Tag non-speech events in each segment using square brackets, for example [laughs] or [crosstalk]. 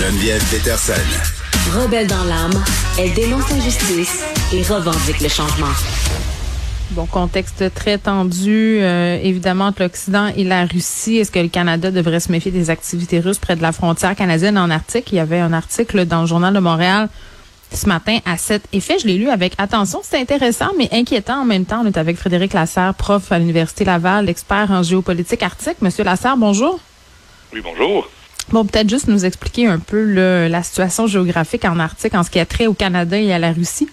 Geneviève Peterson. Rebelle dans l'âme, elle dénonce l'injustice et revendique le changement. Bon, contexte très tendu, euh, évidemment, entre l'Occident et la Russie. Est-ce que le Canada devrait se méfier des activités russes près de la frontière canadienne? En Arctique? Il y avait un article dans le Journal de Montréal ce matin à cet effet. Je l'ai lu avec attention. C'est intéressant, mais inquiétant en même temps. On est avec Frédéric Lasserre, prof à l'Université Laval, expert en géopolitique arctique. Monsieur Lasserre, bonjour. Oui, bonjour. Bon, peut-être juste nous expliquer un peu la situation géographique en Arctique en ce qui a trait au Canada et à la Russie.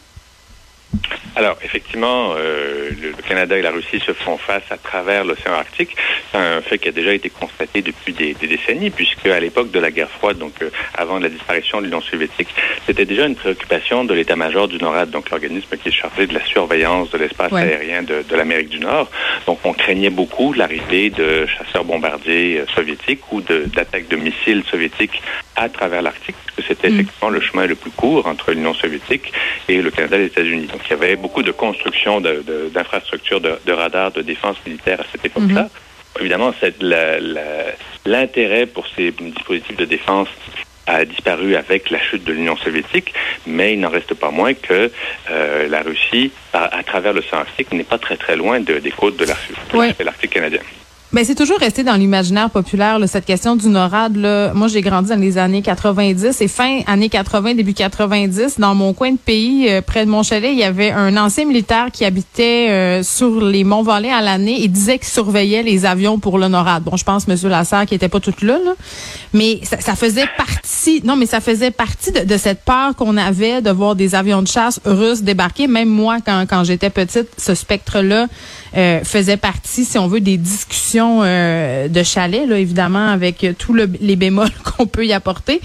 Alors, effectivement, euh, le, Canada et la Russie se font face à travers l'océan Arctique. C'est un fait qui a déjà été constaté depuis des, décennies, puisque à l'époque de la guerre froide, donc euh, avant la disparition de l'Union soviétique, c'était déjà une préoccupation de l'état-major du NORAD, donc l'organisme qui est chargé de la surveillance de l'espace aérien de, l'Amérique du Nord. Donc, on craignait beaucoup l'arrivée de chasseurs-bombardiers euh, soviétiques ou d'attaques de, missiles soviétiques à travers l'Arctique, parce que c'était mm. effectivement le chemin le plus court entre l'Union soviétique et le Canada et les États-Unis. Donc, il y avait beaucoup de construction d'infrastructures de, de, radars de défense militaire à cette époque-là. Mhm. Évidemment, l'intérêt pour ces dispositifs de défense a disparu avec la chute de l'Union soviétique, mais il n'en reste pas moins que euh, la Russie, à, travers l'océan Arctique, n'est pas très très loin des côtes de l'Arctique canadien. Ben, c'est toujours resté dans l'imaginaire populaire, cette question du NORAD. Là. Moi, j'ai grandi dans les années 90 et fin années 80, début 90. Dans mon coin de pays, euh, près de mon chalet, il y avait un ancien militaire qui habitait euh, sur les monts Valais à l'année et disait qu'il surveillait les avions pour le NORAD. Bon, je pense, M. Lasserre, qui était pas tout là, là. mais ça, faisait partie, non, mais ça faisait partie de, de cette peur qu'on avait de voir des avions de chasse russes débarquer. Même moi, quand, quand j'étais petite, ce spectre-là euh, faisait partie, si on veut, des discussions euh, de chalet, là, évidemment, avec tous les bémols [laughs] qu'on peut y apporter.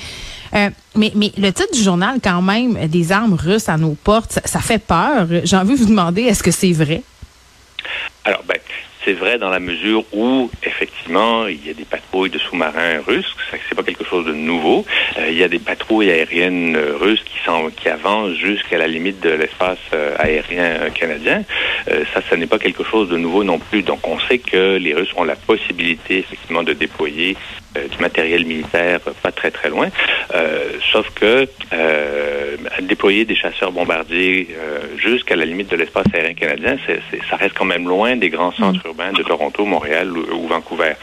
Euh, mais, le titre du journal, quand même, des armes russes à nos portes, ça, ça fait peur. J'ai envie de vous demander, est-ce que c'est vrai? Alors, ben, c'est vrai dans la mesure où, effectivement, il y a des patrouilles de sous-marins russes, c'est pas quelque chose de nouveau. Euh, il y a des patrouilles aériennes russes qui, sont, qui avancent jusqu'à la limite de l'espace euh, aérien canadien. Euh, ça, ce n'est pas quelque chose de nouveau non plus. Donc, on sait que les Russes ont la possibilité, effectivement, de déployer du matériel militaire pas très très loin. sauf que déployer des chasseurs bombardiers jusqu'à la limite de l'espace aérien canadien, ça reste quand même loin des grands centres mm de Toronto, Montréal ou, Vancouver.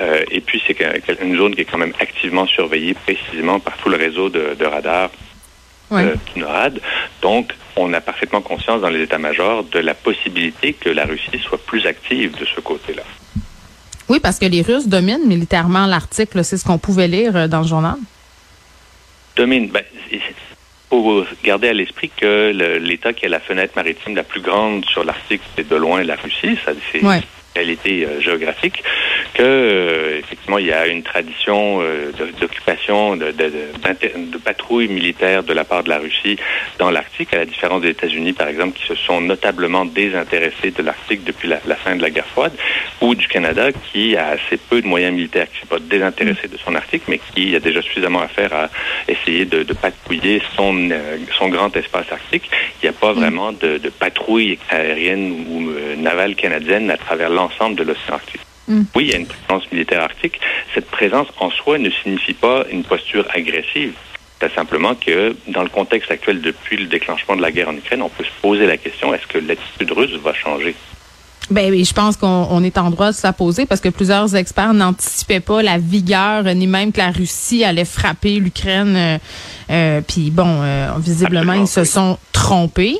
Euh, et puis, c'est une zone qui est quand même activement surveillée précisément par tout le réseau de, radars euh, du NORAD. Donc, on a parfaitement conscience dans les états-majors de la possibilité que la Russie soit plus active de ce côté-là. Oui, parce que les Russes dominent militairement l'Arctique. C'est ce qu'on pouvait lire euh, dans le journal. Dominent. Ben, faut garder à l'esprit que l'État qui a la fenêtre maritime la plus grande sur l'Arctique, c'est de loin la Russie. Ça, c'est réalité euh, géographique, que euh, effectivement il y a une tradition euh, d'occupation de, de, de, patrouilles militaires de la part de la Russie dans l'Arctique, à la différence des États-Unis par exemple, qui se sont notablement désintéressés de l'Arctique depuis la, fin de la guerre froide, ou du Canada qui a assez peu de moyens militaires, qui n'est pas désintéressé de son Arctique, mais qui a déjà suffisamment à faire à essayer de, patrouiller son, son grand espace arctique. Il n'y a pas mm. vraiment de, de patrouille aérienne ou navale canadienne à travers l'ensemble de l'océan Arctique. Hmm. Oui, il y a une présence militaire arctique. Cette présence en soi ne signifie pas une posture agressive. C'est simplement que dans le contexte actuel, depuis le déclenchement de la guerre en Ukraine, on peut se poser la question est-ce que l'attitude russe va changer? Ben oui, je pense qu'on est en droit de se la poser parce que plusieurs experts n'anticipaient pas la vigueur ni même que la Russie allait frapper l'Ukraine. Euh, euh Puis bon, euh, visiblement ils se sont trompés.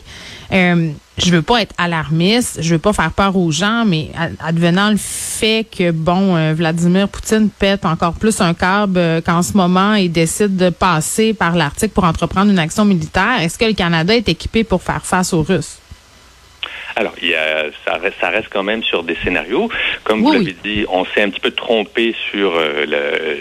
Euh, je veux pas être alarmiste, je veux pas faire peur aux gens, mais advenant le fait que bon, euh, Vladimir Poutine pète encore plus un câble euh, qu'en ce moment il décide de passer par l'Arctique pour entreprendre une action militaire, est-ce que le Canada est équipé pour faire face aux Russes? Alors, il y a, ça, reste, ça reste quand même sur des scénarios. Comme vous l'avez dit, on s'est un petit peu trompé sur euh,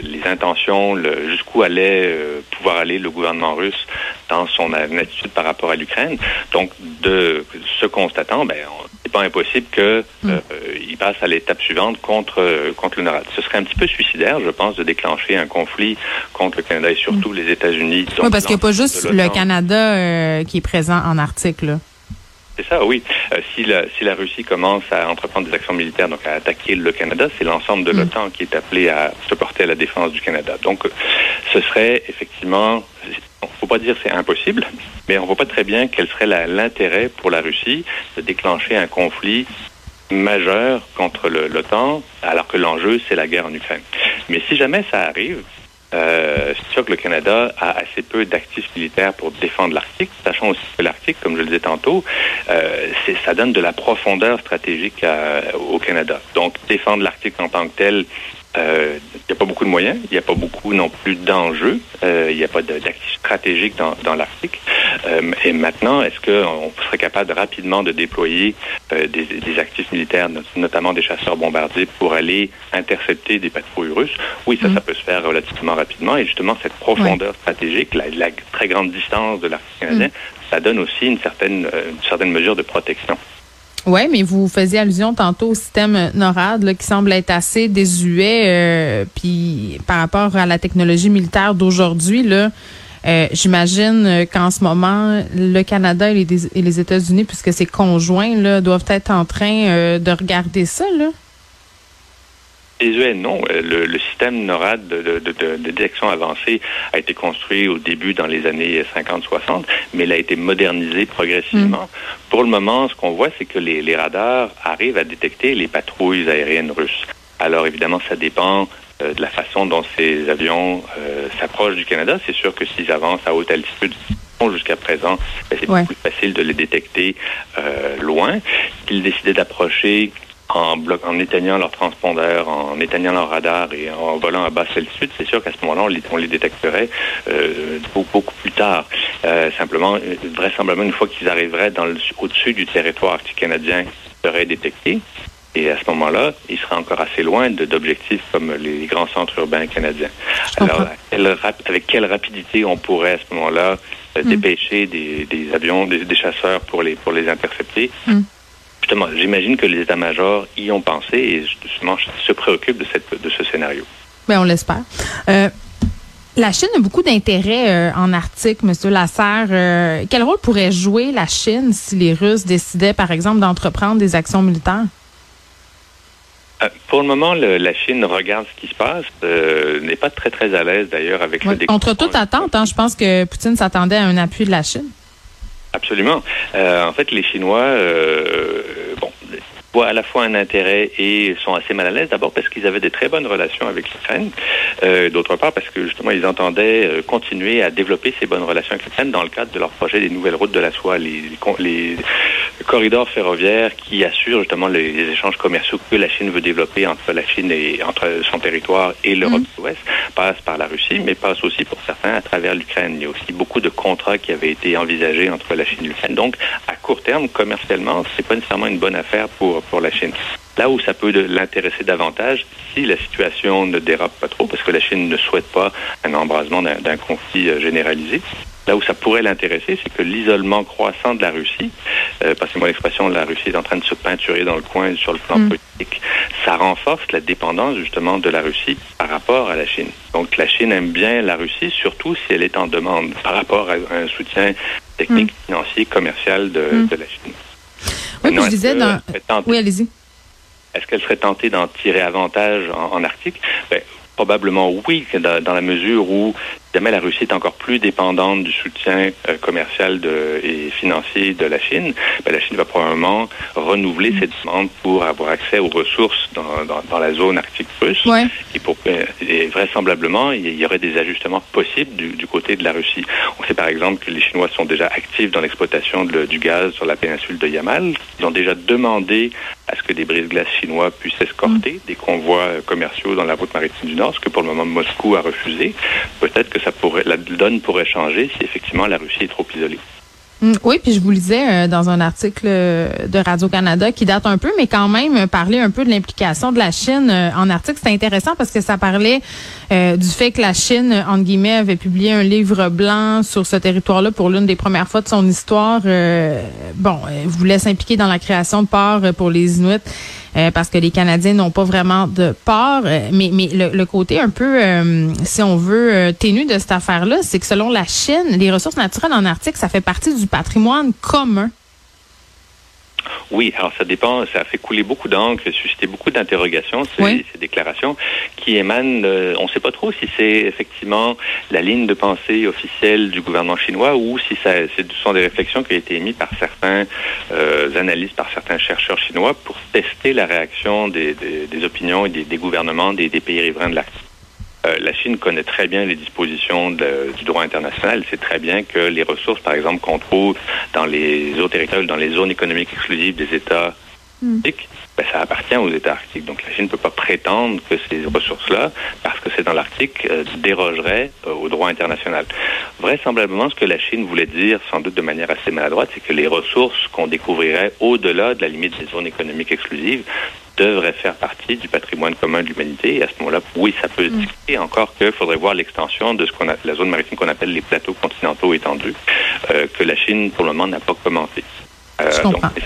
les intentions, jusqu'où allait pouvoir aller le gouvernement russe dans son attitude par rapport à l'Ukraine. Donc, de ce constatant, ben, c'est pas impossible qu'il hmm. euh, passe à l'étape suivante contre contre le NORAD. Ce serait un petit peu suicidaire, je pense, de déclencher un conflit contre le Canada et surtout hmm. les États-Unis. Oui, parce qu'il n'y a pas juste le Canada euh, qui est présent en Arctique. Là. C'est ça, oui. Euh, si, la, si la Russie commence à entreprendre des actions militaires, donc à attaquer le Canada, c'est l'ensemble de mm. l'OTAN qui est appelé à se porter à la défense du Canada. Donc, ce serait effectivement, on faut pas dire c'est impossible, mais on voit pas très bien quel serait l'intérêt pour la Russie de déclencher un conflit majeur contre l'OTAN, alors que l'enjeu, c'est la guerre en Ukraine. Mais si jamais ça arrive, euh, c'est sûr que le Canada a assez peu d'actifs militaires pour défendre l'Arctique, sachant aussi que l'Arctique, comme je le disais tantôt, euh, ça donne de la profondeur stratégique au Canada. Donc, défendre l'Arctique en tant que tel, il euh, n'y a pas beaucoup de moyens, il n'y a pas beaucoup non plus d'enjeux, euh, il n'y a pas d'actifs stratégiques dans, dans l'Arctique. Euh, et maintenant, est-ce qu'on serait capable rapidement de déployer des, des, actifs militaires, notamment des chasseurs bombardiers, pour aller intercepter des patrouilles russes? Oui, ça, ça mm. peut se faire relativement rapidement. Et justement, cette profondeur stratégique, la, la, très grande distance de l'Arctique canadien, mm. ça donne aussi une certaine, une certaine mesure de protection. Oui, mais vous faisiez allusion tantôt au système NORAD qui semble être assez désuet euh, puis par rapport à la technologie militaire d'aujourd'hui là. Euh, j'imagine qu'en ce moment, le Canada et les, et les États-Unis, puisque c'est conjoint, là, doivent être en train euh, de regarder ça. Là. Les non. Euh, le, système NORAD de, de, de, détection avancée a été construit au début dans les années 50-60, mais il a été modernisé progressivement. Mm. Pour le moment, ce qu'on voit, c'est que les, les, radars arrivent à détecter les patrouilles aériennes russes. Alors évidemment, ça dépend euh, de la façon dont ces avions euh, s'approchent du Canada. C'est sûr que s'ils avancent à haute altitude, jusqu'à présent, ben, c'est beaucoup plus facile de les détecter loin. S'ils décidaient d'approcher en, en éteignant leur transpondeur, en éteignant leur radar et en volant à basse altitude, c'est sûr qu'à ce moment-là, on les, on les détecterait euh, beaucoup, plus tard. Euh, simplement, euh, vraisemblablement, une fois qu'ils arriveraient dans au-dessus du territoire arctique canadien, ils seraient détectés. Et à ce moment-là, ils seraient encore assez loin d'objectifs comme les grands centres urbains canadiens. Alors, avec quelle rapidité on pourrait à ce moment-là euh, hmm. dépêcher des, des avions, des, des, chasseurs pour les pour les intercepter? Hmm justement, j'imagine que les états-majors y ont pensé et justement se préoccupent de, cette, de ce scénario. Bien, on l'espère. Euh, la Chine a beaucoup d'intérêt euh, en Arctique, Monsieur Lasserre. Euh, quel rôle pourrait jouer la Chine si les Russes décidaient, par exemple, d'entreprendre des actions militaires? pour le moment, la Chine regarde ce qui se passe, n'est pas très très à l'aise d'ailleurs avec le Contre toute attente, hein, je pense que Poutine s'attendait à un appui de la Chine. Absolument. Euh, en fait, les Chinois, euh, bon, voient à la fois un intérêt et sont assez mal à l'aise. D'abord parce qu'ils avaient des très bonnes relations avec l'Ukraine. Euh, D'autre part parce que justement ils entendaient euh, continuer à développer ces bonnes relations avec l'Ukraine dans le cadre de leur projet des nouvelles routes de la soie, les, les, corridors ferroviaires qui assurent justement les, échanges commerciaux que la Chine veut développer entre la Chine et entre son territoire et l'Europe mmh. de l'Ouest passent par la Russie, mais passent aussi pour certains à travers l'Ukraine. Il y a aussi beaucoup de contrats qui avaient été envisagés entre la Chine et l'Ukraine. Donc à court terme, commercialement, c'est pas nécessairement une bonne affaire pour pour la Chine. Là où ça peut l'intéresser davantage, si la situation ne dérape pas trop, parce que la Chine ne souhaite pas un embrasement d'un conflit euh, généralisé, là où ça pourrait l'intéresser, c'est que l'isolement croissant de la Russie, euh, passez-moi l'expression, la Russie est en train de se peinturer dans le coin sur le plan mm. politique, ça renforce la dépendance justement de la Russie par rapport à la Chine. Donc la Chine aime bien la Russie, surtout si elle est en demande par rapport à un soutien technique, mm. financier, commercial de, mm. de la Chine. Oui, je disais dans... Oui, allez-y. Est-ce qu'elle serait tentée d'en tirer avantage en, en Arctique? Ben, probablement oui, dans, la mesure où jamais la Russie est encore plus dépendante du soutien euh, commercial de, et financier de la Chine, ben, la Chine va probablement renouveler ses demandes pour avoir accès aux ressources dans, dans, dans la zone arctique russe. Et, pour, et vraisemblablement, il y aurait des ajustements possibles du, du, côté de la Russie. On sait par exemple que les Chinois sont déjà actifs dans l'exploitation du gaz sur la péninsule de Yamal. Ils ont déjà demandé à ce que des brises-glaces chinois puissent escorter mm. des convois commerciaux dans la route maritime du Nord, ce que pour le moment Moscou a refusé. Peut-être que ça pourrait, la donne pourrait changer si effectivement la Russie est trop isolée. Mm, oui, puis je vous lisais euh, dans un article euh, de Radio-Canada qui date un peu, mais quand même euh, parler un peu de l'implication de la Chine en article. C'était intéressant parce que ça parlait du fait que la Chine, entre guillemets, avait publié un livre blanc sur ce territoire-là pour l'une des premières fois de son histoire. bon, elle voulait s'impliquer dans la création de ports pour les Inuits. Euh, parce que les Canadiens n'ont pas vraiment de part. Euh, mais, mais le, côté un peu, euh, si on veut, ténu de cette affaire-là, c'est que selon la Chine, les ressources naturelles en Arctique, ça fait partie du patrimoine commun Oui, alors ça dépend, ça a fait couler beaucoup d'encre, suscité beaucoup d'interrogations, ces, déclarations qui émanent, euh, on ne sait pas trop si c'est effectivement la ligne de pensée officielle du gouvernement chinois ou si ça, ce sont des réflexions qui ont été émises par certains euh, analystes, par certains chercheurs chinois pour tester la réaction des, opinions et des, gouvernements des, pays riverains de l'Arctique. Euh, la Chine connaît très bien les dispositions du droit international. C'est très bien que les ressources, par exemple, qu'on trouve dans les eaux territoriales, dans les zones économiques exclusives des États hmm. arctiques, ben, ça appartient aux États arctiques. Donc la Chine ne peut pas prétendre que ces ressources-là, parce que c'est dans l'Arctique, euh, dérogeraient euh, au droit international. Vraisemblablement, ce que la Chine voulait dire, sans doute de manière assez maladroite, c'est que les ressources qu'on découvrirait au-delà de la limite des zones économiques exclusives devrait faire partie du patrimoine commun de l'humanité. Et à ce moment-là, oui, ça peut mm. discuter encore qu'il faudrait voir l'extension de ce qu'on a, la zone maritime qu'on appelle les plateaux continentaux étendus, euh, que la Chine, pour le moment, n'a pas commenté. Euh,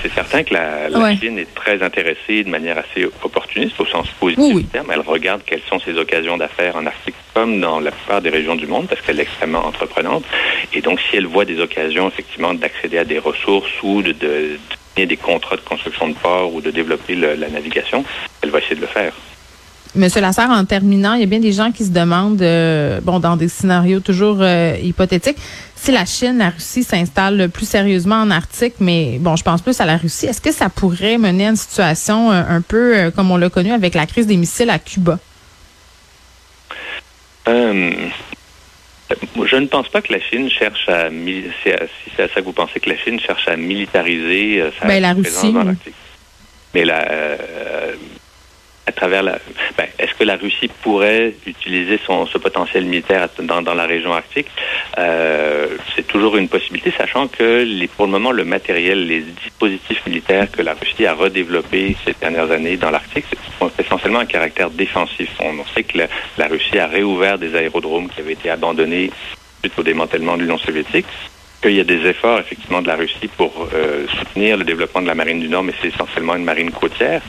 c'est certain que la, la Chine est très intéressée de manière assez opportuniste au sens positif du terme. Elle regarde quelles sont ses occasions d'affaires en Afrique comme dans la plupart des régions du monde parce qu'elle est extrêmement entreprenante. Et donc, si elle voit des occasions effectivement d'accéder à des ressources ou de, de, des contrats de construction de port ou de développer la navigation, elle va essayer de le faire. Monsieur Lasserre, en terminant, il y a bien des gens qui se demandent, euh, bon, dans des scénarios toujours euh, hypothétiques, si la Chine, la Russie s'installe plus sérieusement en Arctique, mais bon, je pense plus à la Russie, est-ce que ça pourrait mener à une situation euh, un peu comme on l'a connu avec la crise des missiles à Cuba? Je ne pense pas que la Chine cherche à, si c'est à ça que vous pensez que la Chine cherche à militariser sa ben, présence dans l'Arctique. Mais la, à travers la. Ben, est-ce que la Russie pourrait utiliser son ce potentiel militaire dans, dans la région arctique? Euh, C'est toujours une possibilité, sachant que les, pour le moment le matériel, les dispositifs militaires que la Russie a redéveloppés ces dernières années dans l'Arctique ont essentiellement un caractère défensif. On, sait que la, la Russie a réouvert des aérodromes qui avaient été abandonnés suite au démantèlement de l'Union soviétique qu'il y a des efforts effectivement de la Russie pour euh, soutenir le développement de la marine du Nord, mais c'est essentiellement une marine côtière.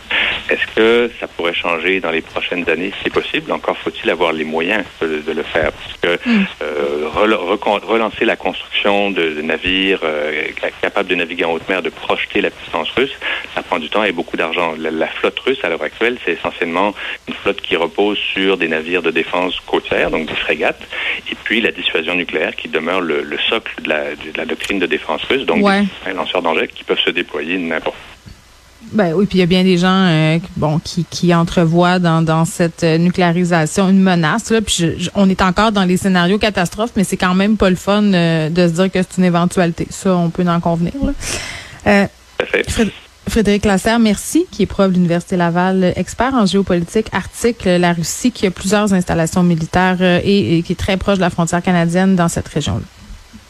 Est-ce que ça pourrait changer dans les prochaines années? C'est possible. Encore faut-il avoir les moyens de, le faire. Parce que mm. euh, relancer la construction de, navires euh, capables de naviguer en haute mer, de projeter la puissance russe, ça prend du temps et beaucoup d'argent. La, flotte russe à l'heure actuelle, c'est essentiellement une flotte qui repose sur des navires de défense côtière, donc des frégates, et puis la dissuasion nucléaire qui demeure le, socle de la, de la doctrine de défense russe, donc des lanceurs d'engins qui peuvent se déployer n'importe où. Ben oui, puis il y a bien des gens euh, bon qui, qui entrevoient dans, dans cette euh, nucléarisation une menace. Là, puis on est encore dans les scénarios catastrophes, mais c'est quand même pas le fun euh, de se dire que c'est une éventualité. Ça, on peut en convenir. Là. Frédéric Lasserre, merci, qui est prof de l'Université Laval, expert en géopolitique arctique, la Russie, qui a plusieurs installations militaires et qui est très proche de la frontière canadienne dans cette région-là.